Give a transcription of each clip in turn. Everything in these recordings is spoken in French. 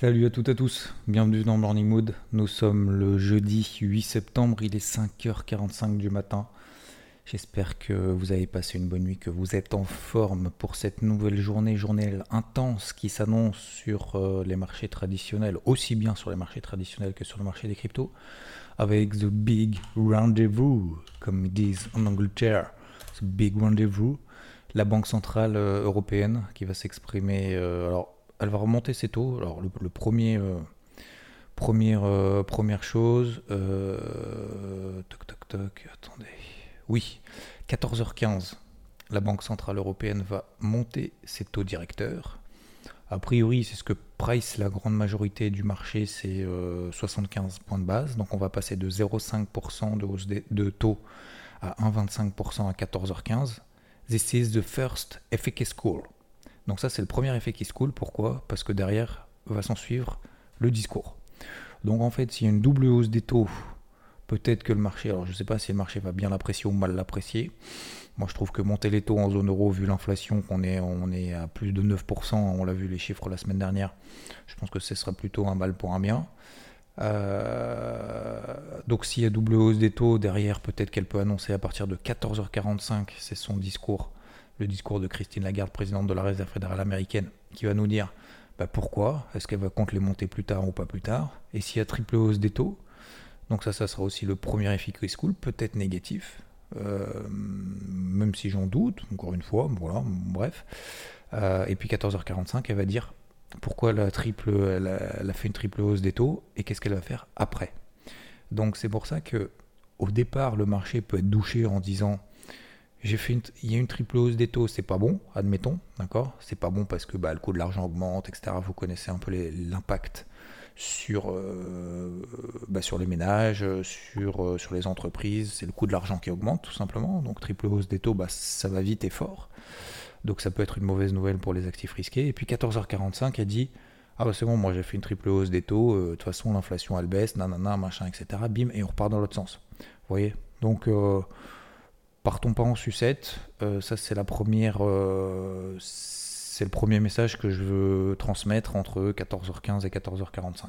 Salut à toutes et à tous, bienvenue dans Morning Mood. Nous sommes le jeudi 8 septembre, il est 5h45 du matin. J'espère que vous avez passé une bonne nuit, que vous êtes en forme pour cette nouvelle journée, journée intense qui s'annonce sur euh, les marchés traditionnels, aussi bien sur les marchés traditionnels que sur le marché des cryptos, avec The Big Rendezvous, comme ils disent en Angleterre. The Big Rendezvous, la Banque Centrale euh, Européenne qui va s'exprimer. euh, alors, elle va remonter ses taux. Alors, le, premier. euh, Première, euh, première chose, euh, toc toc toc, attendez. Oui, 14h15, la Banque Centrale Européenne va monter ses taux directeurs. A priori, c'est ce que price la grande majorité du marché, c'est euh, 75 points de base. Donc on va passer de 0,5% de hausse de taux à 1,25% à 14h15. This is the first se cool. Donc ça, c'est le premier effet qui se coule. Pourquoi? Parce que derrière va s'en suivre le discours. Donc en fait, s'il y a une double hausse des taux, peut-être que le marché, alors je ne sais pas si le marché va bien l'apprécier ou mal l'apprécier. Moi, je trouve que monter les taux en zone euro, vu l'inflation, qu'on est, on est à plus de 9%, on l'a vu les chiffres la semaine dernière, je pense que ce sera plutôt un mal pour un bien. Euh, donc s'il y a double hausse des taux, derrière, peut-être qu'elle peut annoncer à partir de 14h45, c'est son discours, le discours de Christine Lagarde, présidente de la Réserve fédérale américaine, qui va nous dire bah, pourquoi, est-ce qu'elle va compte les monter plus tard ou pas plus tard, et s'il y a triple hausse des taux, donc ça, ça sera aussi le premier effet qui cool, peut-être négatif, euh, même si j'en doute, encore une fois, voilà, bref. Euh, et puis 14h45, elle va dire pourquoi la triple, elle a, elle a fait une triple hausse des taux et qu'est-ce qu'elle va faire après? Donc c'est pour ça que au départ, le marché peut être douché en disant j'ai fait une, il y a une triple hausse des taux, c'est pas bon, admettons, d'accord? C'est pas bon parce que bah, le coût de l'argent augmente, etc. Vous connaissez un peu l'impact sur, euh, bah, sur les ménages, sur, euh, sur les entreprises. C'est le coût de l'argent qui augmente tout simplement. Donc triple hausse des taux, bah, ça va vite et fort. Donc ça peut être une mauvaise nouvelle pour les actifs risqués. Et puis 14h45, elle dit Ah bah c'est bon, moi j'ai fait une triple hausse des taux, euh, de toute façon l'inflation elle baisse, nanana, machin, etc. Bim, et on repart dans l'autre sens. Vous voyez? Donc partons pas en sucette. Euh, ça euh, c'est le premier message que je veux transmettre entre 14h15 et 14h45.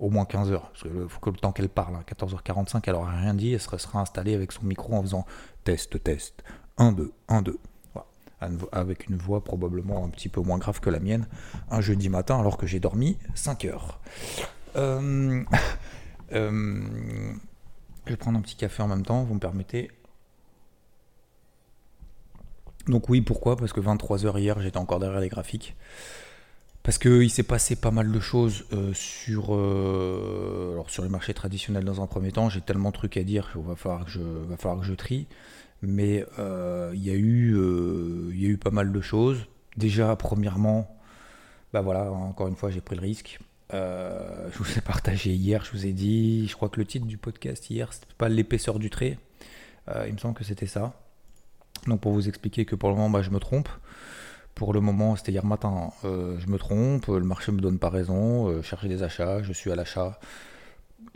Au moins 15h, parce faut que le temps qu'elle parle, hein, 14h45, elle aura rien dit, elle sera, installée avec son micro en faisant test, test, 1, 2, 1, 2. Voilà. Avec une voix probablement un petit peu moins grave que la mienne, un jeudi matin alors que j'ai dormi 5 heures. Euh, euh, je vais prendre un petit café en même temps, vous me permettez donc oui, pourquoi? Parce que 23h hier, j'étais encore derrière les graphiques. Parce qu'il s'est passé pas mal de choses euh, sur, euh, sur les marchés traditionnels dans un premier temps. J'ai tellement de trucs à dire qu'il va falloir que je, va falloir je trie. Mais euh, il y, a eu, euh, y a eu pas mal de choses. Déjà, premièrement, bah voilà, encore une fois, j'ai pris le risque. Euh, je vous ai partagé hier, je vous ai dit, je crois que le titre du podcast hier, c'était pas l'épaisseur du trait. Euh, il me semble que c'était ça. Donc pour vous expliquer que pour le moment, bah, je me trompe. Pour le moment, c'était hier matin, euh, je me trompe, le marché me donne pas raison, euh, chercher des achats, je suis à l'achat,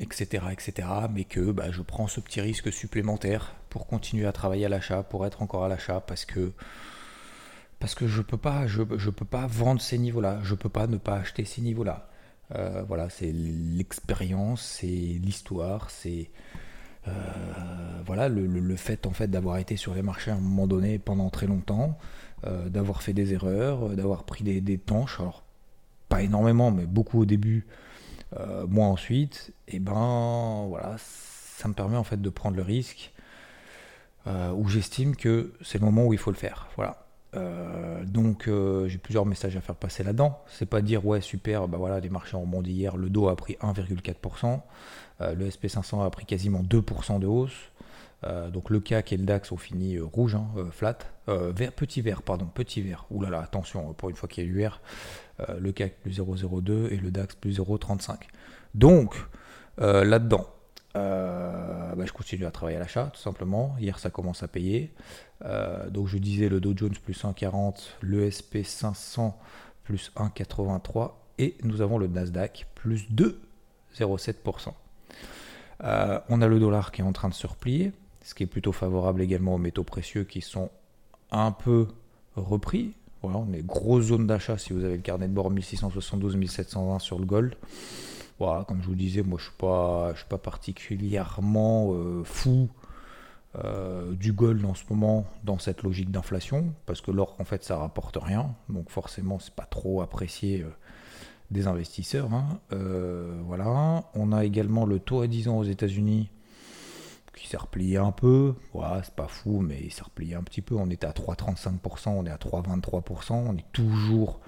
etc., etc. Mais que bah, je prends ce petit risque supplémentaire pour continuer à travailler à l'achat, pour être encore à l'achat, parce que parce que je peux pas, je, je peux pas vendre ces niveaux-là, je peux pas ne pas acheter ces niveaux-là. Euh, voilà, c'est l'expérience, c'est l'histoire, c'est voilà le, fait en fait d'avoir été sur les marchés à un moment donné pendant très longtemps, euh, d'avoir fait des erreurs, euh, d'avoir pris des, des tanches, alors pas énormément, mais beaucoup au début, euh, moi ensuite, et ben voilà, ça me permet en fait de prendre le risque euh, où j'estime que c'est le moment où il faut le faire. Voilà. Euh, donc euh, j'ai plusieurs messages à faire passer là-dedans. C'est pas dire ouais super, bah voilà les marchés ont rebondi hier, le Do a pris 1,4%, euh, le SP500 a pris quasiment 2% de hausse. Euh, donc le CAC et le DAX ont fini euh, rouge, hein, euh, flat, vert, petit vert, pardon, petit vert. Ouh là là, attention, pour une fois qu'il y a l'UR, le CAC plus 0,02 et le DAX plus 0,35. Donc là-dedans, bah, je continue à travailler à l'achat, tout simplement. Hier, ça commence à payer. donc je disais le Dow Jones plus 1,40, le SP 500 plus 1,83 et nous avons le Nasdaq plus 2,07%. On a le dollar qui est en train de se replier ce qui est plutôt favorable également aux métaux précieux qui sont un peu repris. Voilà, on est grosse zone d'achat si vous avez le carnet de bord 1672-1720 sur le gold. Voilà, comme je vous disais, moi je suis pas, suis pas particulièrement euh, fou euh, du gold en ce moment dans cette logique d'inflation, parce que l'or en fait ça rapporte rien, donc forcément c'est pas trop apprécié euh, des investisseurs. Hein. voilà, on a également le taux à 10 ans aux États-Unis qui s'est replié un peu. Voilà, c'est pas fou, mais il s'est replié un petit peu. On était à 3,35%, on est à 3,23%. On est toujours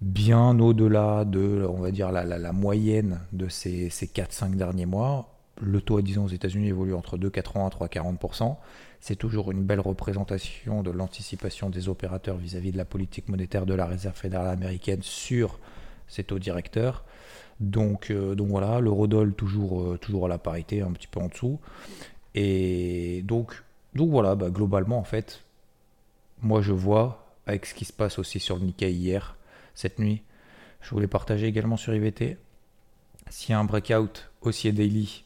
bien au-delà de, on va dire, la, moyenne de ces, ces 4-5 derniers mois. Le taux à 10 ans aux États-Unis évolue entre 2,80 et 3,40%. C'est toujours une belle représentation de l'anticipation des opérateurs vis-à-vis de la politique monétaire de la Réserve fédérale américaine sur ces taux directeurs. Donc, euh, donc voilà, l'eurodoll toujours, euh, toujours à la parité, un petit peu en dessous. Et donc, donc voilà, bah, globalement, en fait, moi je vois, avec ce qui se passe aussi sur le Nikkei hier, cette nuit, je voulais partager également sur IVT. S'il y a un breakout haussier daily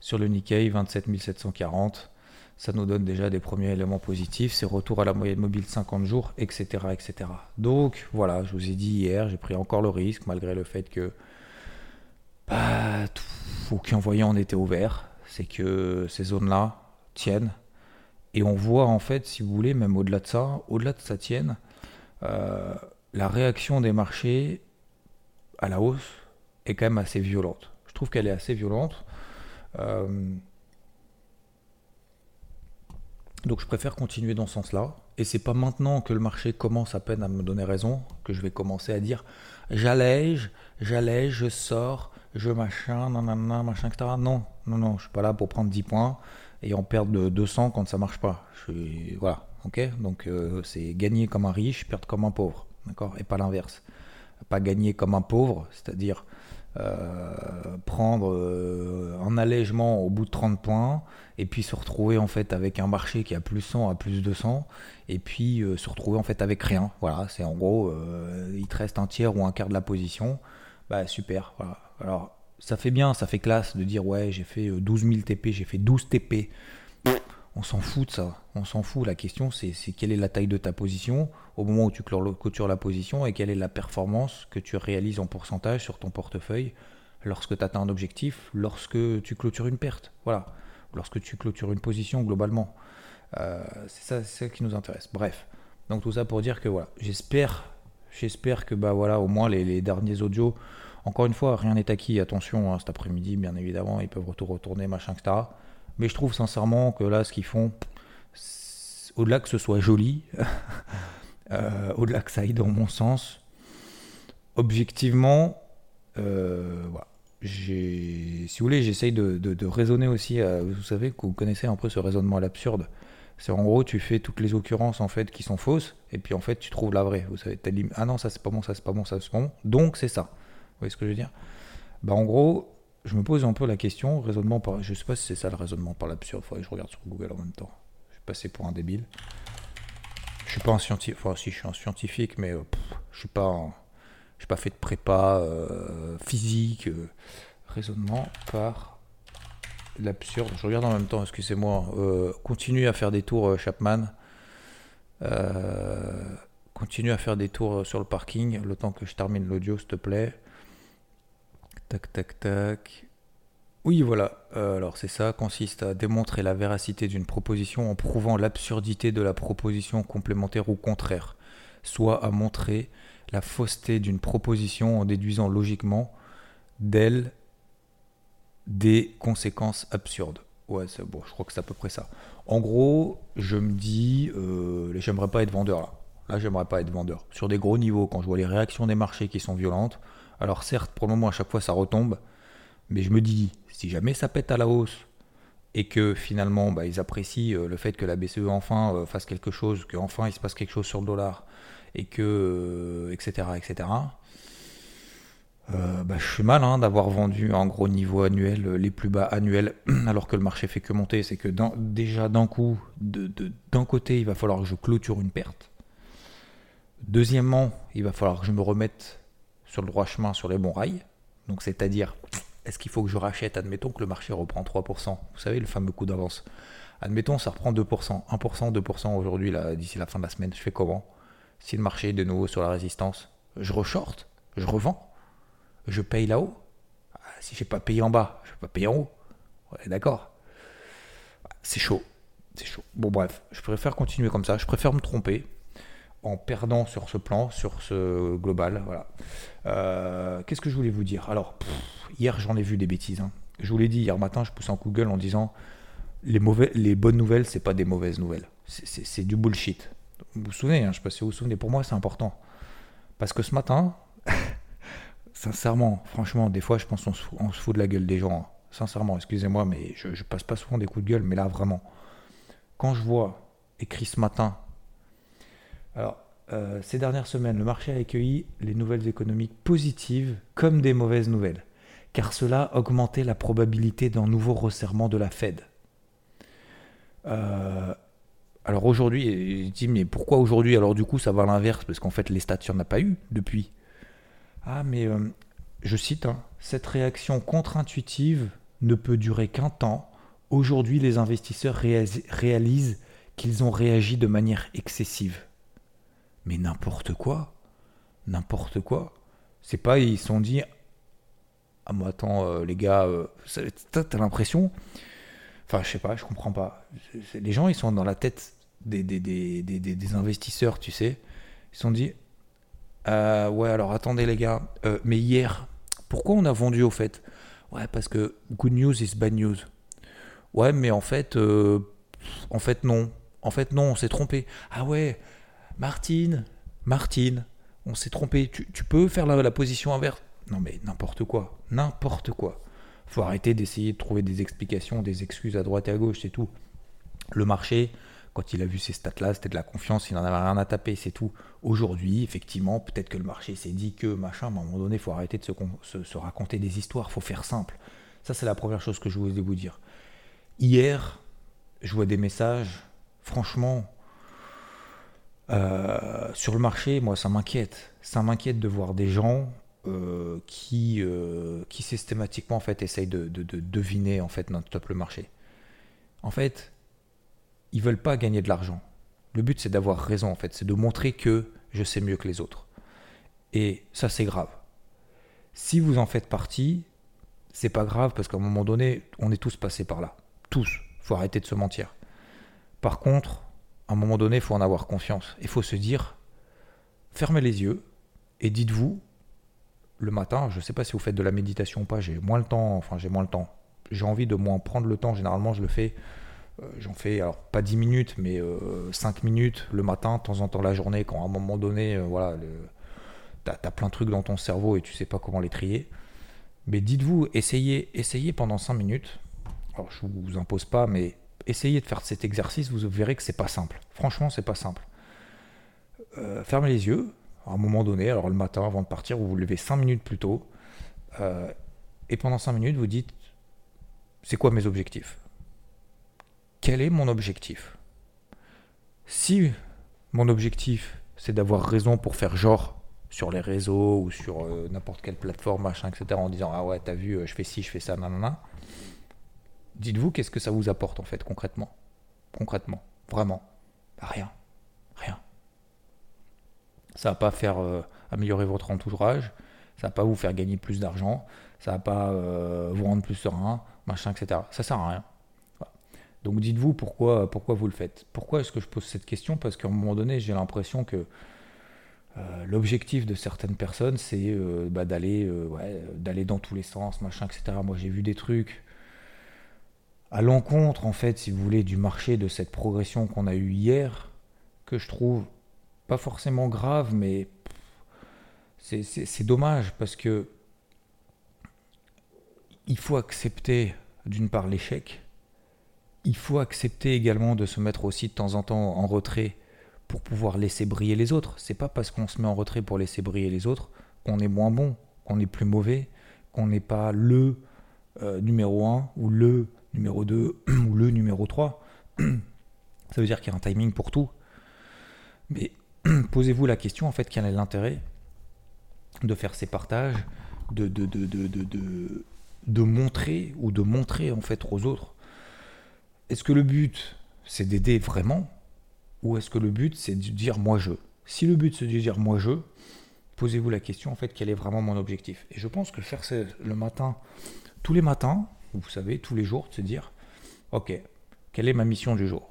sur le Nikkei, 27 740, ça nous donne déjà des premiers éléments positifs. C'est retour à la moyenne mobile 50 jours, etc., etc. Donc voilà, je vous ai dit hier, j'ai pris encore le risque, malgré le fait que bah, aucun voyant n'était ouvert c'est que ces zones-là tiennent. Et on voit en fait, si vous voulez, même au-delà de ça, au-delà de ça tienne, euh, la réaction des marchés à la hausse est quand même assez violente. Je trouve qu'elle est assez violente. Euh, donc je préfère continuer dans ce sens-là. Et c'est pas maintenant que le marché commence à peine à me donner raison que je vais commencer à dire j'allège, j'allège, je sors, je machin, nanana, machin, etc. Non, non, non, je suis pas là pour prendre 10 points et en perdre de 200 quand ça marche pas. Je voilà, ok? Donc euh, c'est gagner comme un riche, perdre comme un pauvre, d'accord? Et pas l'inverse. Pas gagner comme un pauvre, c'est-à-dire prendre euh, un allègement au bout de 30 points et puis se retrouver en fait avec un marché qui a plus 100 à plus 200 et puis se retrouver en fait avec rien. Voilà, c'est en gros, il te reste un tiers ou un quart de la position. Bah super, voilà alors, ça fait bien, ça fait classe de dire ouais, j'ai fait 12 000 TP, j'ai fait 12 TP. On s'en fout de ça, on s'en fout. La question, c'est quelle est la taille de ta position au moment où tu clôtures la position et quelle est la performance que tu réalises en pourcentage sur ton portefeuille lorsque tu atteins un objectif, lorsque tu clôtures une perte. Voilà, lorsque tu clôtures une position globalement. Euh, c'est ça, qui nous intéresse. Bref, donc tout ça pour dire que voilà, j'espère, j'espère que bah voilà, au moins les, derniers audios encore une fois, rien n'est acquis. Attention, hein, cet après-midi, bien évidemment, ils peuvent retourner, machin, etc. Mais je trouve sincèrement que là, ce qu'ils font, au-delà que ce soit joli, euh, au-delà que ça aille dans mon sens, objectivement, euh, voilà. Si vous voulez, j'essaye de, raisonner aussi. vous savez que vous connaissez un peu ce raisonnement à l'absurde. C'est en gros, tu fais toutes les occurrences en fait qui sont fausses, et puis en fait, tu trouves la vraie. Vous savez, ah non, ça c'est pas bon, ça c'est pas bon, ça c'est pas bon. Donc c'est ça voyez ce que je veux dire? Bah, En gros, je me pose un peu la question, raisonnement par. Je sais pas si c'est ça le raisonnement par l'absurde, faudrait que je regarde sur Google en même temps. Je vais passer pour un débile. Je suis pas un scientifique, enfin si je suis un scientifique, mais euh, je suis pas je suis pas fait de prépa euh, physique. Euh, raisonnement par l'absurde. Je regarde en même temps, excusez-moi. continue à faire des tours, Chapman. continue à faire des tours sur le parking, le temps que je termine l'audio, s'il te plaît. Tac, tac, tac. Oui, voilà. Euh, alors c'est ça, consiste à démontrer la véracité d'une proposition en prouvant l'absurdité de la proposition complémentaire ou contraire, soit à montrer la fausseté d'une proposition en déduisant logiquement d'elle des conséquences absurdes. Ouais, bon, je crois que c'est à peu près ça. En gros, je me dis, euh, j'aimerais pas être vendeur là. Là, j'aimerais pas être vendeur. Sur des gros niveaux, quand je vois les réactions des marchés qui sont violentes, alors certes, pour le moment, à chaque fois, ça retombe. Mais je me dis, si jamais ça pète à la hausse, et que finalement bah, ils apprécient le fait que la BCE enfin fasse quelque chose, qu'enfin il se passe quelque chose sur le dollar, et que, etc., etc., euh, bah, je suis mal d'avoir vendu en gros niveau annuel les plus bas annuels alors que le marché fait que monter. C'est que déjà d'un coup, d'un côté, il va falloir que je clôture une perte. Deuxièmement, il va falloir que je me remette sur le droit chemin, sur les bons rails. Donc c'est-à-dire, est-ce qu'il faut que je rachète Admettons que le marché reprend 3%. Vous savez, le fameux coup d'avance. Admettons, ça reprend 2%, 1%, 2% aujourd'hui, d'ici la fin de la semaine. Je fais comment? Si le marché est de nouveau sur la résistance, je reshort, je revends je paye là-haut. Ah, si j'ai pas payé en bas, je vais pas payer en haut. Ouais, d'accord. C'est chaud. C'est chaud. Bon, bref, je préfère continuer comme ça. Je préfère me tromper en perdant sur ce plan, sur ce global. Voilà. Euh, qu'est-ce que je voulais vous dire? Alors, hier, j'en ai vu des bêtises. Hein. Je vous l'ai dit hier matin, je pousse en Google en disant les, les bonnes nouvelles, c'est pas des mauvaises nouvelles. C'est du bullshit. Vous vous souvenez, hein, je sais pas si vous vous souvenez, pour moi, c'est important. Parce que ce matin, Sincèrement, franchement, des fois, je pense qu'on se, fout, de la gueule des gens. Hein. Sincèrement, excusez-moi, mais je, je, passe pas souvent des coups de gueule, mais là, vraiment. Quand je vois écrit ce matin, alors, euh, ces dernières semaines, le marché a accueilli les nouvelles économiques positives comme des mauvaises nouvelles, car cela augmentait la probabilité d'un nouveau resserrement de la Fed. Euh, alors aujourd'hui, je dis, mais pourquoi aujourd'hui? Alors du coup, ça va à l'inverse, parce qu'en fait, les stats, il n'y en a pas eu depuis. Ah, mais euh, je cite, hein, cette réaction contre-intuitive ne peut durer qu'un temps. Aujourd'hui, les investisseurs réalisent qu'ils ont réagi de manière excessive. Mais n'importe quoi. N'importe quoi. C'est pas, ils se sont dit, ah, moi, attends, euh, les gars, euh, t'as l'impression? Enfin, je sais pas, je comprends pas. Les gens, ils sont dans la tête des, des, des, des investisseurs, tu sais. Ils se sont dit, euh, ouais, alors attendez les gars. Euh, mais hier, pourquoi on a vendu au fait? Ouais, parce que good news is bad news. Ouais, mais en fait, euh, en fait non. En fait non, on s'est trompé. Ah ouais, Martine, Martine, on s'est trompé. Tu, peux faire la, position inverse? Non mais n'importe quoi, n'importe quoi. Faut arrêter d'essayer de trouver des explications, des excuses à droite et à gauche, c'est tout. Le marché, quand il a vu ces stats-là, c'était de la confiance, il n'en avait rien à taper, c'est tout. Aujourd'hui, effectivement, peut-être que le marché s'est dit que machin, mais à un moment donné, il faut arrêter de se, raconter des histoires, faut faire simple. Ça, c'est la première chose que je voulais vous dire. Hier, je vois des messages, franchement, euh, sur le marché, moi, ça m'inquiète. Ça m'inquiète de voir des gens euh, qui, euh, qui systématiquement en fait essayent de, de, deviner en fait notre top le marché. En fait, ils veulent pas gagner de l'argent. Le but, c'est d'avoir raison, en fait. C'est de montrer que je sais mieux que les autres. Et ça, c'est grave. Si vous en faites partie, c'est pas grave parce qu'à un moment donné, on est tous passés par là. Tous. faut arrêter de se mentir. Par contre, un moment donné, il faut en avoir confiance. Il faut se dire, fermez les yeux et dites-vous, le matin, je ne sais pas si vous faites de la méditation ou pas, j'ai moins le temps, enfin j'ai moins le temps. J'ai envie de moins prendre le temps, généralement je le fais euh, j'en fais, alors pas 10 minutes, mais 5 euh, minutes le matin, de temps en temps la journée, quand à un moment donné, euh, voilà, t'as as plein de trucs dans ton cerveau et tu sais pas comment les trier. Mais dites-vous, essayez, essayez pendant 5 minutes. Alors je vous impose pas, mais essayez de faire cet exercice, vous verrez que c'est pas simple. Franchement, c'est pas simple. fermez les yeux, à un moment donné, alors le matin avant de partir, vous vous levez 5 minutes plus tôt. et pendant 5 minutes, vous dites, c'est quoi mes objectifs? Quel est mon objectif? Si mon objectif, c'est d'avoir raison pour faire genre sur les réseaux ou sur euh, n'importe quelle plateforme, machin, etc., en disant Ah ouais, t'as vu, euh, je fais ci, je fais ça, nanana. Dites-vous qu'est-ce que ça vous apporte en fait, concrètement? Concrètement, vraiment. Rien. Rien. Ça va pas faire euh, améliorer votre entourage, ça va pas vous faire gagner plus d'argent, ça va pas vous rendre plus serein, machin, etc. Ça sert à rien. Donc dites-vous pourquoi, pourquoi vous le faites. Pourquoi est-ce que je pose cette question? Parce qu'à un moment donné, j'ai l'impression que euh, l'objectif de certaines personnes, c'est euh, bah, euh, d'aller dans tous les sens, machin, etc. Moi, j'ai vu des trucs à l'encontre, en fait, si vous voulez, du marché de cette progression qu'on a eue hier, que je trouve pas forcément grave, mais c'est dommage parce que il faut accepter d'une part l'échec il faut accepter également de se mettre aussi de temps en temps en retrait pour pouvoir laisser briller les autres. C'est pas parce qu'on se met en retrait pour laisser briller les autres qu'on est moins bon, qu'on est plus mauvais, qu'on n'est pas le euh, numéro 1 ou le numéro 2 ou le numéro 3. Ça veut dire qu'il y a un timing pour tout. Mais posez-vous la question, en fait, quel est l'intérêt de faire ces partages, de, de, de, de, de montrer ou de montrer en fait aux autres? Est-ce que le but, c'est d'aider vraiment? Ou est-ce que le but, c'est de dire moi je? Si le but, c'est de dire moi je, posez-vous la question, en fait, quel est vraiment mon objectif? Et je pense que faire ça le matin, tous les matins, vous savez, tous les jours, de se dire, ok, quelle est ma mission du jour?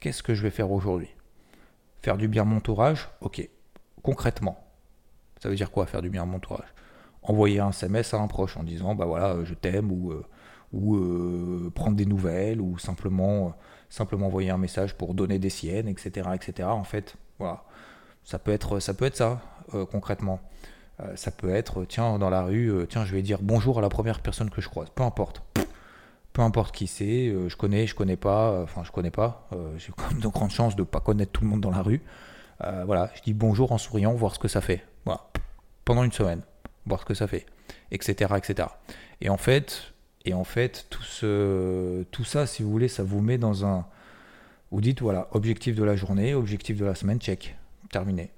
Qu'est-ce que je vais faire aujourd'hui? Faire du bien à mon entourage? Ok. Concrètement, ça veut dire quoi faire du bien à mon entourage? Envoyer un SMS à un proche en disant bah voilà, je t'aime ou, euh, ou euh, prendre des nouvelles ou simplement, euh, simplement envoyer un message pour donner des siennes, etc. etc. En fait, voilà. Ça, peut être ça concrètement. Ça peut être, tiens, dans la rue, tiens, je vais dire bonjour à la première personne que je croise. Peu importe peu importe qui c'est, euh, je connais, je connais pas, euh, enfin je connais pas, euh, j'ai quand même de grandes chances de pas connaître tout le monde dans la rue. voilà, je dis bonjour en souriant, voir ce que ça fait. Voilà, pendant une semaine, voir ce que ça fait, etc., etc. Et en fait, et en fait, tout ce, tout ça, si vous voulez, ça vous met dans un, vous dites voilà, objectif de la journée, objectif de la semaine, check, terminé.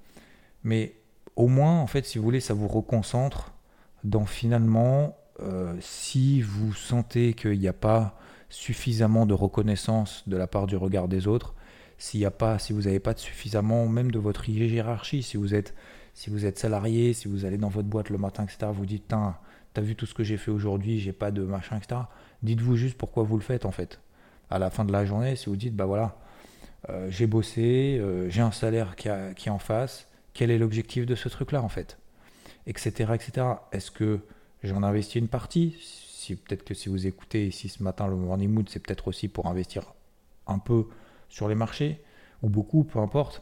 Mais au moins, en fait, si vous voulez, ça vous reconcentre dans finalement euh, si vous sentez qu'il n'y a pas suffisamment de reconnaissance de la part du regard des autres, s'il a pas, si vous n'avez pas de suffisamment, même de votre hiérarchie, si vous êtes, salarié, si vous allez dans votre boîte le matin, etc., vous dites, t'as vu tout ce que j'ai fait aujourd'hui, j'ai pas de machin, etc. Dites-vous juste pourquoi vous le faites en fait. À la fin de la journée, si vous dites, bah voilà, euh, j'ai bossé, euh, j'ai un salaire qui, qui est en face, quel est l'objectif de ce truc-là en fait, etc., etc. Est-ce que J'en investis une partie? Si, peut-être que si vous écoutez ici ce matin le Morning Mood, c'est peut-être aussi pour investir un peu sur les marchés, ou beaucoup, peu importe.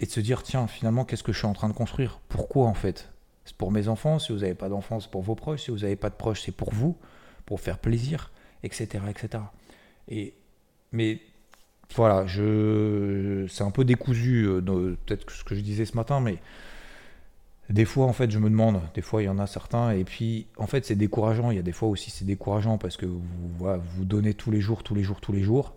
Et de se dire, tiens, finalement, qu'est-ce que je suis en train de construire? Pourquoi en fait? C'est pour mes enfants, si vous n'avez pas d'enfants, c'est pour vos proches, si vous n'avez pas de proches, c'est pour vous, pour faire plaisir, etc. etc. Et, mais voilà, je, c'est un peu décousu, euh, peut-être ce que je disais ce matin, mais des fois, en fait, je me demande, des fois, il y en a certains, et puis, en fait, c'est décourageant. Il y a des fois aussi, c'est décourageant parce que vous, vous donnez tous les jours, tous les jours, tous les jours.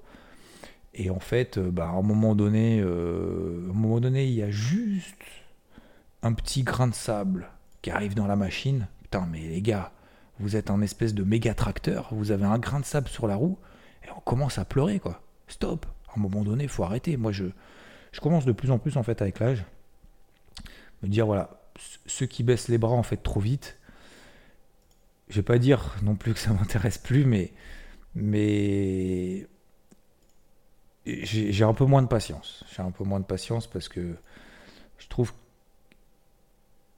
Et en fait, euh, bah, à un moment donné, euh, un moment donné, il y a juste un petit grain de sable qui arrive dans la machine. Putain, mais les gars, vous êtes un espèce de méga tracteur, vous avez un grain de sable sur la roue, et on commence à pleurer, quoi. Stop. À un moment donné, faut arrêter. Moi, je, je commence de plus en plus, en fait, avec l'âge, me dire, voilà, ceux qui baissent les bras en fait trop vite, je vais pas dire non plus que ça m'intéresse plus, mais, mais j'ai un peu moins de patience. J'ai un peu moins de patience parce que je trouve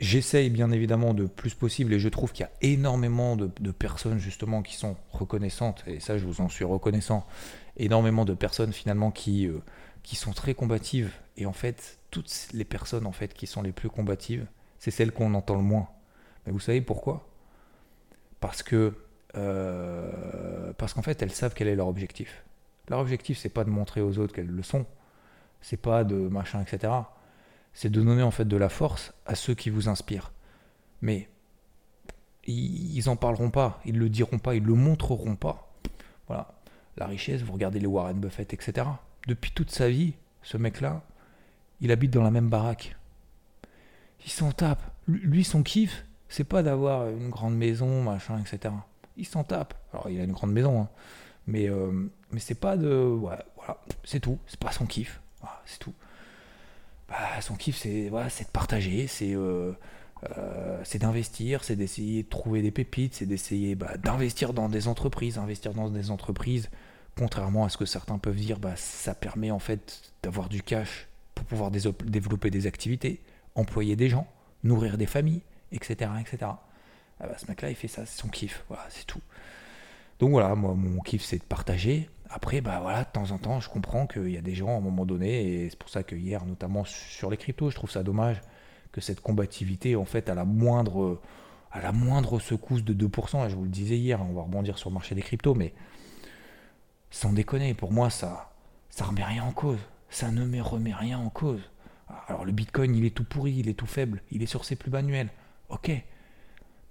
j'essaye bien évidemment de plus possible et je trouve qu'il y a énormément de, personnes justement qui sont reconnaissantes et ça je vous en suis reconnaissant énormément de personnes finalement qui, euh, qui sont très combatives et en fait toutes les personnes en fait qui sont les plus combatives c'est celle qu'on entend le moins. Mais vous savez pourquoi? Parce que euh, parce qu'en fait, elles savent quel est leur objectif. Leur objectif, c'est pas de montrer aux autres qu'elles le sont, c'est pas de machin, etc. C'est de donner en fait de la force à ceux qui vous inspirent. Mais ils, ils en parleront pas, ils le diront pas, ils le montreront pas. Voilà, la richesse, vous regardez les Warren Buffett, etc. Depuis toute sa vie, ce mec-là, il habite dans la même baraque il s'en tape. Lui, son kiff, c'est pas d'avoir une grande maison, machin, etc. Il s'en tape. Alors, il a une grande maison, hein. mais, euh, mais c'est pas de. Voilà, c'est tout. C'est pas son kiff. C'est tout. Bah, son kiff, c'est voilà, de partager, c'est euh, euh, c'est d'investir, c'est d'essayer de trouver des pépites, c'est d'essayer bah, d'investir dans des entreprises. Investir dans des entreprises, contrairement à ce que certains peuvent dire, bah, ça permet en fait d'avoir du cash pour pouvoir développer des activités employer des gens, nourrir des familles, etc. etc. Ah bah, ce mec-là, il fait ça, c'est son kiff, voilà, c'est tout. Donc voilà, moi, mon kiff, c'est de partager. Après, bah voilà, de temps en temps, je comprends qu'il y a des gens à un moment donné, et c'est pour ça que hier, notamment sur les cryptos, je trouve ça dommage que cette combativité, en fait, à la moindre, secousse de 2%, je vous le disais hier, on va rebondir sur le marché des cryptos, mais sans déconner, pour moi, ça ça remet rien en cause. Ça ne me remet rien en cause. Alors le Bitcoin, il est tout pourri, il est tout faible, il est sur ses plus manuels. Ok.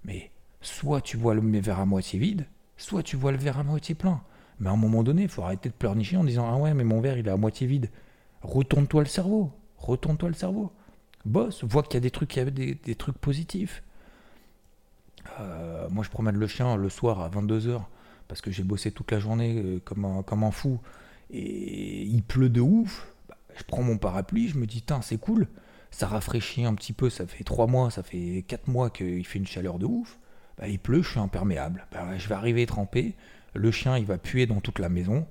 Mais soit tu vois le verre à moitié vide, soit tu vois le verre à moitié plein. Mais à un moment donné, il faut arrêter de pleurnicher en disant Ah ouais, mais mon verre, il est à moitié vide. Retourne-toi le cerveau. Retourne-toi le cerveau. Bosse, vois qu'il y a des trucs, il y a des, trucs positifs. Euh, moi, je promène le chien le soir à 22h parce que j'ai bossé toute la journée euh, comme, un, fou et il pleut de ouf. Bah, je prends mon parapluie, je me dis, c'est cool, ça rafraîchit un petit peu, ça fait 3 mois, ça fait 4 mois qu'il fait une chaleur de ouf. Bah, il pleut, je suis imperméable. Bah, je vais arriver trempé, le chien il va puer dans toute la maison.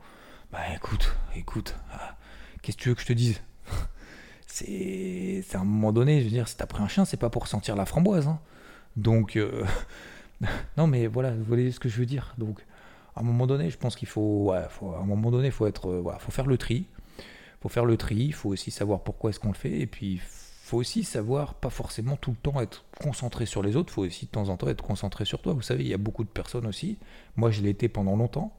Bah écoute, écoute, ah, qu'est-ce que tu veux que je te dise? C'est, à un moment donné, je veux dire, si t'as pris un chien, c'est pas pour sentir la framboise. Hein. Donc, euh, non, mais voilà, vous voyez ce que je veux dire. Donc, à un moment donné, je pense qu'il faut, à un moment donné, faut être, euh, faut faire le tri. Faut faire le tri. Il faut aussi savoir pourquoi est-ce qu'on le fait. Et puis, faut aussi savoir, pas forcément tout le temps être concentré sur les autres. Faut aussi de temps en temps être concentré sur toi. Vous savez, il y a beaucoup de personnes aussi. Moi, je l'ai été pendant longtemps.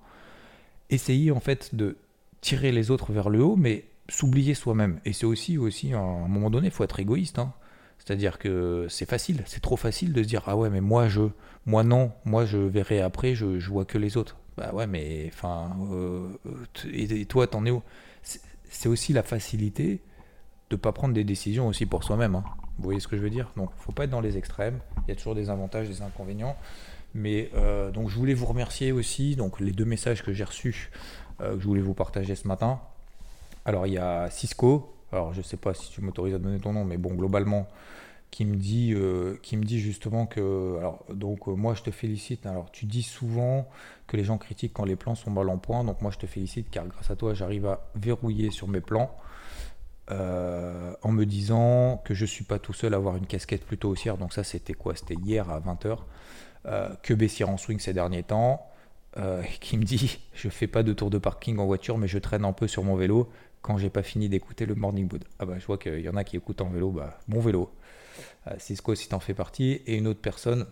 Essayer en fait de tirer les autres vers le haut, mais s'oublier soi-même. Et c'est aussi, aussi, à un moment donné, faut être égoïste. Hein. C'est-à-dire que c'est facile, c'est trop facile de se dire ah ouais mais moi je, moi non, moi je verrai après, je, vois que les autres. Bah ouais, mais enfin, euh, et, toi, t'en es où? C'est aussi la facilité de pas prendre des décisions aussi pour soi-même. Hein. Vous voyez ce que je veux dire? Donc, faut pas être dans les extrêmes. Il y a toujours des avantages, des inconvénients. Mais euh, donc, je voulais vous remercier aussi. Donc, les deux messages que j'ai reçus, euh, que je voulais vous partager ce matin. Alors, il y a Cisco. Alors, je sais pas si tu m'autorises à donner ton nom, mais bon, globalement, qui me dit, euh, qui me dit justement que, alors, donc moi je te félicite. Alors, tu dis souvent que les gens critiquent quand les plans sont mal en point. Donc, moi je te félicite car grâce à toi, j'arrive à verrouiller sur mes plans euh, en me disant que je suis pas tout seul à avoir une casquette plutôt haussière. Donc, ça, c'était quoi? C'était hier à 20h. que baissière en swing ces derniers temps. qui me dit je fais pas de tour de parking en voiture, mais je traîne un peu sur mon vélo quand j'ai pas fini d'écouter le morning wood. Ah bah je vois qu'il y en a qui écoutent en vélo, bah mon vélo. Euh, Cisco si t'en fais partie, et une autre personne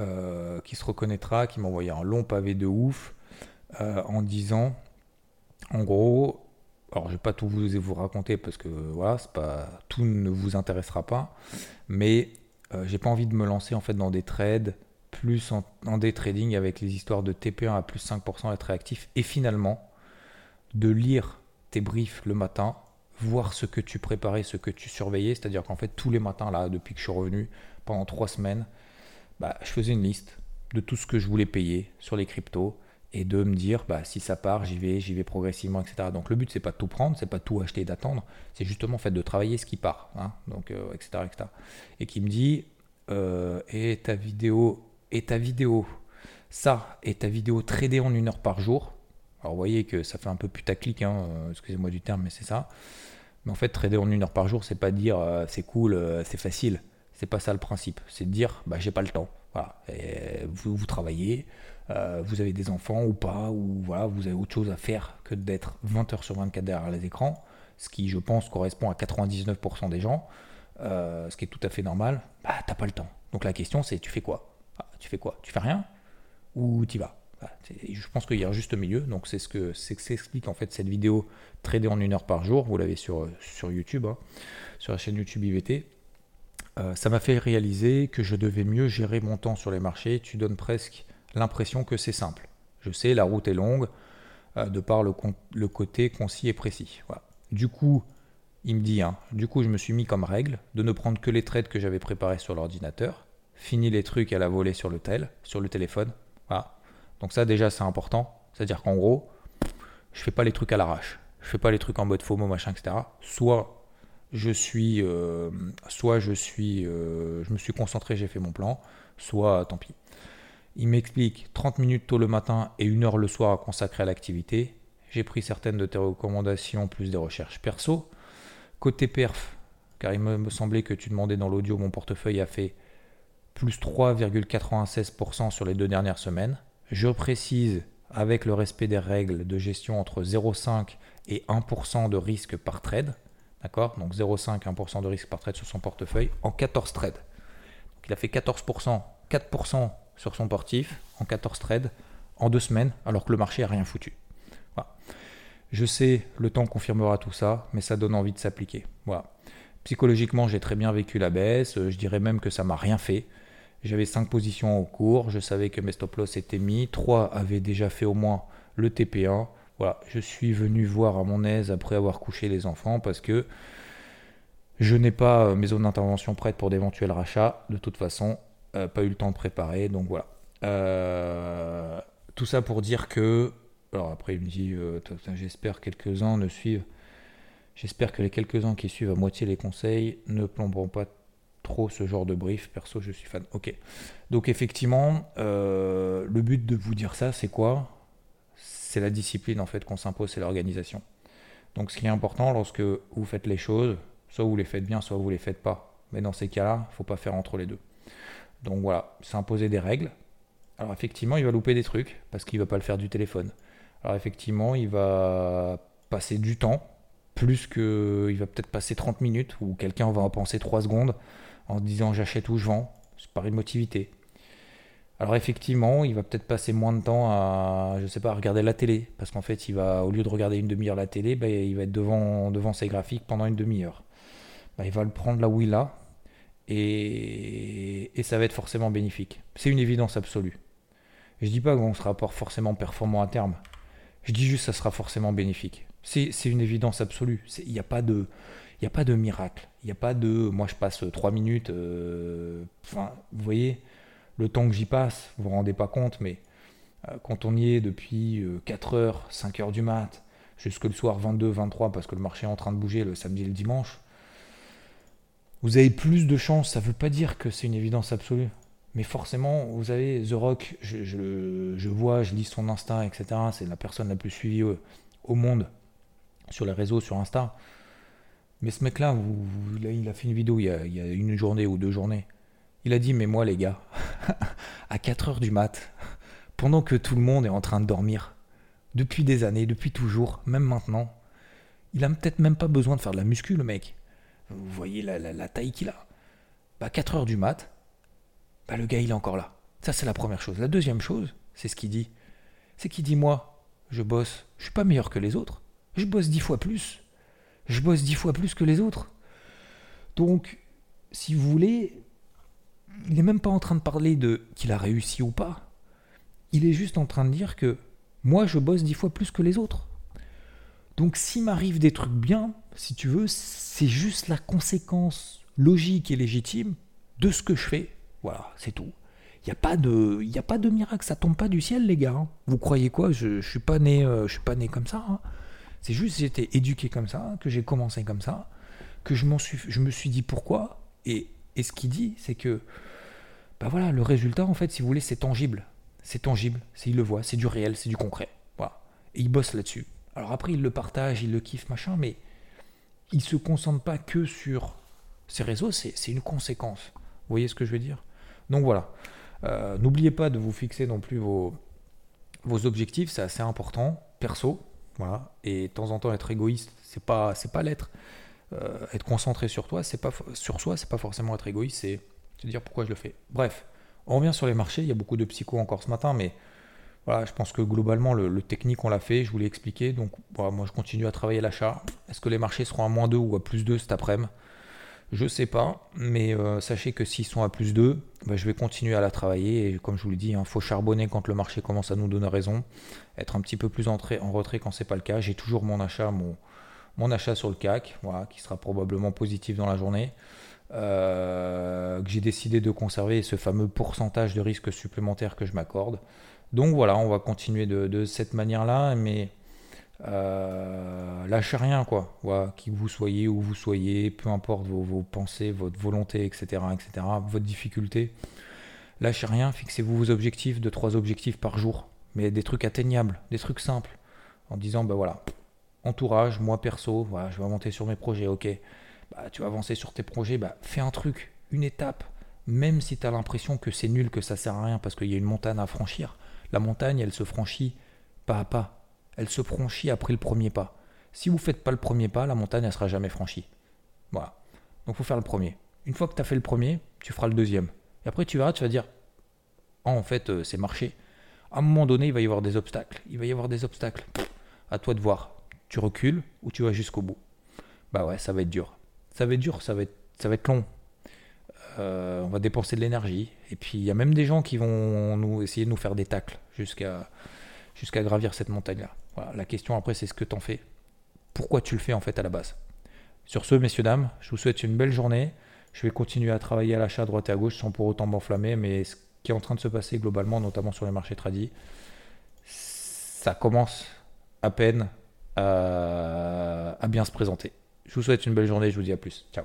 euh, qui se reconnaîtra, qui m'a envoyé un long pavé de ouf euh, en disant, en gros, alors je vais pas tout vous, raconter parce que voilà, pas tout ne vous intéressera pas, mais j'ai pas envie de me lancer en fait dans des trades plus en, en day trading avec les histoires de TP1 à plus 5% être réactif et finalement de lire tes briefs le matin voir ce que tu préparais, ce que tu surveillais. C'est-à-dire qu'en fait, tous les matins, là, depuis que je suis revenu, pendant trois semaines, bah, je faisais une liste de tout ce que je voulais payer sur les cryptos et de me dire, bah, si ça part, j'y vais, j'y vais progressivement, etc. Donc le but, c'est pas de tout prendre, c'est pas tout acheter et d'attendre, c'est justement en fait de travailler ce qui part, hein, donc, etc., euh, etc. Et qui me dit, euh, et ta vidéo, et ta vidéo, ça, et ta vidéo tradée en une heure par jour, alors vous voyez que ça fait un peu putaclic, hein, euh, excusez-moi du terme, mais c'est ça. Mais en fait, trader en une heure par jour, c'est pas dire euh, c'est cool, c'est facile. C'est pas ça le principe. C'est de dire bah, j'ai pas le temps. Voilà. vous, vous travaillez, vous avez des enfants ou pas, ou voilà, vous avez autre chose à faire que d'être 20 heures sur 24 derrière les écrans, ce qui, je pense, correspond à 99% des gens, ce qui est tout à fait normal. Bah, t'as pas le temps. Donc la question, c'est tu fais quoi? Ah, Tu fais quoi? Tu fais rien? Ou tu vas? Je pense qu'il y a un juste milieu, donc c'est ce que c'est s'explique en fait cette vidéo tradée en une heure par jour. Vous l'avez sur, sur YouTube, hein, sur la chaîne YouTube IVT. Euh, ça m'a fait réaliser que je devais mieux gérer mon temps sur les marchés. Tu donnes presque l'impression que c'est simple. Je sais, la route est longue, euh, de par le, côté concis et précis. Du coup, il me dit, hein, du coup, je me suis mis comme règle de ne prendre que les trades que j'avais préparés sur l'ordinateur, fini les trucs à la volée sur le tel, sur le téléphone. Donc ça déjà c'est important. C'est-à-dire qu'en gros, je fais pas les trucs à l'arrache. Je fais pas les trucs en mode FOMO, machin, etc. Soit je suis, euh, soit je suis, euh, je me suis concentré, j'ai fait mon plan, soit tant pis. Il m'explique 30 minutes tôt le matin et une heure le soir à consacrer à l'activité. J'ai pris certaines de tes recommandations plus des recherches perso. Côté perf, car il me semblait que tu demandais dans l'audio, mon portefeuille a fait plus 3,96% sur les deux dernières semaines. Je précise avec le respect des règles de gestion entre 0,5 et 1% de risque par trade. D'accord? Donc 0,5 1% de risque par trade sur son portefeuille en 14 trades. Donc il a fait 14%, 4% sur son portif en 14 trades en deux semaines alors que le marché n'a rien foutu. Je sais, le temps confirmera tout ça, mais ça donne envie de s'appliquer. Voilà. Psychologiquement, j'ai très bien vécu la baisse. Je dirais même que ça m'a rien fait. J'avais 5 positions au cours. Je savais que mes stop loss étaient mis. 3 avaient déjà fait au moins le TP1. Voilà. Je suis venu voir à mon aise après avoir couché les enfants parce que je n'ai pas mes zones d'intervention prêtes pour d'éventuels rachats. De toute façon, euh, pas eu le temps de préparer. Donc voilà. Euh, tout ça pour dire que alors après, il me dit euh, J'espère quelques-uns ne suivent. J'espère que les quelques-uns qui suivent à moitié les conseils ne plomberont pas trop ce genre de brief. Perso, je suis fan. Ok. Donc, effectivement, le but de vous dire ça, c'est quoi? C'est la discipline en fait qu'on s'impose, c'est l'organisation. Donc, ce qui est important lorsque vous faites les choses, soit vous les faites bien, soit vous les faites pas. Mais dans ces cas-là, il ne faut pas faire entre les deux. Donc voilà, s'imposer des règles. Alors effectivement, il va louper des trucs parce qu'il va pas le faire du téléphone. Alors effectivement, il va passer du temps, plus que il va peut-être passer 30 minutes, ou quelqu'un va en penser 3 secondes en se disant j'achète ou je vends, c'est par une motivité. Alors effectivement, il va peut-être passer moins de temps à, je sais pas, regarder la télé, parce qu'en fait, il va, au lieu de regarder une demi-heure la télé, bah, il va être devant, ses graphiques pendant une demi-heure. Bah, il va le prendre là où il a, et, et ça va être forcément bénéfique. C'est une évidence absolue. Je dis pas qu'on sera forcément performant à terme. Je dis juste que ça sera forcément bénéfique. C'est une évidence absolue. Il n'y a pas de... Il a pas de miracle. Il n'y a pas de moi je passe 3 minutes. Euh, enfin, vous voyez, le temps que j'y passe, vous vous rendez pas compte, mais euh, quand on y est depuis 4 euh, heures, 5 heures du mat, jusque le soir 22, 23, parce que le marché est en train de bouger le samedi et le dimanche, vous avez plus de chance. Ça ne veut pas dire que c'est une évidence absolue. Mais forcément, vous avez The Rock, je, vois, je lis son Insta, etc. C'est la personne la plus suivie au, monde sur les réseaux, sur Insta. Mais ce mec-là, il a fait une vidéo il y a, une journée ou deux journées. Il a dit, mais moi les gars, à 4 heures du mat, pendant que tout le monde est en train de dormir, depuis des années, depuis toujours, même maintenant, il a peut-être même pas besoin de faire de la muscu, le mec. Vous voyez la, taille qu'il a. Bah, 4 heures du mat, bah, le gars il est encore là. Ça c'est la première chose. La deuxième chose, c'est ce qu'il dit. C'est qu'il dit moi, je bosse, je suis pas meilleur que les autres. Je bosse dix fois plus. Je bosse dix fois plus que les autres. Donc, si vous voulez, il n'est même pas en train de parler de qu'il a réussi ou pas. Il est juste en train de dire que moi je bosse dix fois plus que les autres. Donc s'il m'arrive des trucs bien, si tu veux, c'est juste la conséquence logique et légitime de ce que je fais voilà, c'est tout. Il n'y a, pas de, y a pas de miracle, ça tombe pas du ciel, les gars. Hein. Vous croyez quoi? Je ne suis, pas né, euh, suis pas né comme ça. Hein. C'est juste j'ai été éduqué comme ça, que j'ai commencé comme ça, que je, suis, je me suis dit pourquoi. Et, et ce qu'il dit, c'est que bah voilà, le résultat, en fait, si vous voulez, c'est tangible. C'est tangible, il le voit, c'est du réel, c'est du concret. Voilà. Et il bosse là-dessus. Alors après, il le partage, il le kiffe, machin, mais il se concentre pas que sur ses réseaux, c'est une conséquence. Vous voyez ce que je veux dire? Donc voilà. Euh, n'oubliez pas de vous fixer non plus vos, vos objectifs, c'est assez important, perso. Voilà. Et de temps en temps, être égoïste, c'est pas, pas l'être. Euh, être concentré sur toi, c'est pas sur soi, c'est pas forcément être égoïste, c'est se dire pourquoi je le fais. Bref, on revient sur les marchés. Il y a beaucoup de psycho encore ce matin, mais voilà, je pense que globalement, le, technique, on l'a fait, je vous l'ai expliqué. Donc, moi, je continue à travailler l'achat. Est-ce que les marchés seront à moins 2 ou à plus 2 cet après-midi? Je sais pas, mais euh, sachez que s'ils sont à plus 2, bah, je vais continuer à la travailler. Et comme je vous l'ai dit, il hein, faut charbonner quand le marché commence à nous donner raison. Être un petit peu plus en, en retrait quand c'est pas le cas. J'ai toujours mon achat, mon, mon, achat sur le CAC, voilà, qui sera probablement positif dans la journée. Euh, que j'ai décidé de conserver ce fameux pourcentage de risque supplémentaire que je m'accorde. Donc voilà, on va continuer de, cette manière-là, mais euh, lâchez rien, quoi. qui vous soyez, où vous soyez, peu importe vos, pensées, votre volonté, etc., etc., votre difficulté. Lâchez rien, fixez-vous vos objectifs, de trois objectifs par jour, mais des trucs atteignables, des trucs simples, en disant, bah voilà, entourage, moi perso, voilà, je vais monter sur mes projets, ok. Bah, tu vas avancer sur tes projets, bah, fais un truc, une étape, même si tu as l'impression que c'est nul, que ça sert à rien, parce qu'il y a une montagne à franchir. La montagne, elle se franchit pas à pas elle se franchit après le premier pas. Si vous ne faites pas le premier pas, la montagne ne sera jamais franchie. Voilà. Donc il faut faire le premier. Une fois que tu as fait le premier, tu feras le deuxième. Et après tu verras, tu vas dire, oh, en fait, euh, c'est marché. À un moment donné, il va y avoir des obstacles. Il va y avoir des obstacles. À toi de voir. Tu recules ou tu vas jusqu'au bout. Bah ouais, ça va être dur. Ça va être dur, ça va être, ça va être long. Euh, on va dépenser de l'énergie. Et puis il y a même des gens qui vont nous essayer de nous faire des tacles jusqu'à gravir cette montagne-là. La question après, c'est ce que tu en fais. Pourquoi tu le fais en fait à la base? Sur ce, messieurs, dames, je vous souhaite une belle journée. Je vais continuer à travailler à l'achat à droite et à gauche sans pour autant m'enflammer, mais ce qui est en train de se passer globalement, notamment sur les marchés tradis, ça commence à peine à, à bien se présenter. Je vous souhaite une belle journée, je vous dis à plus. Ciao.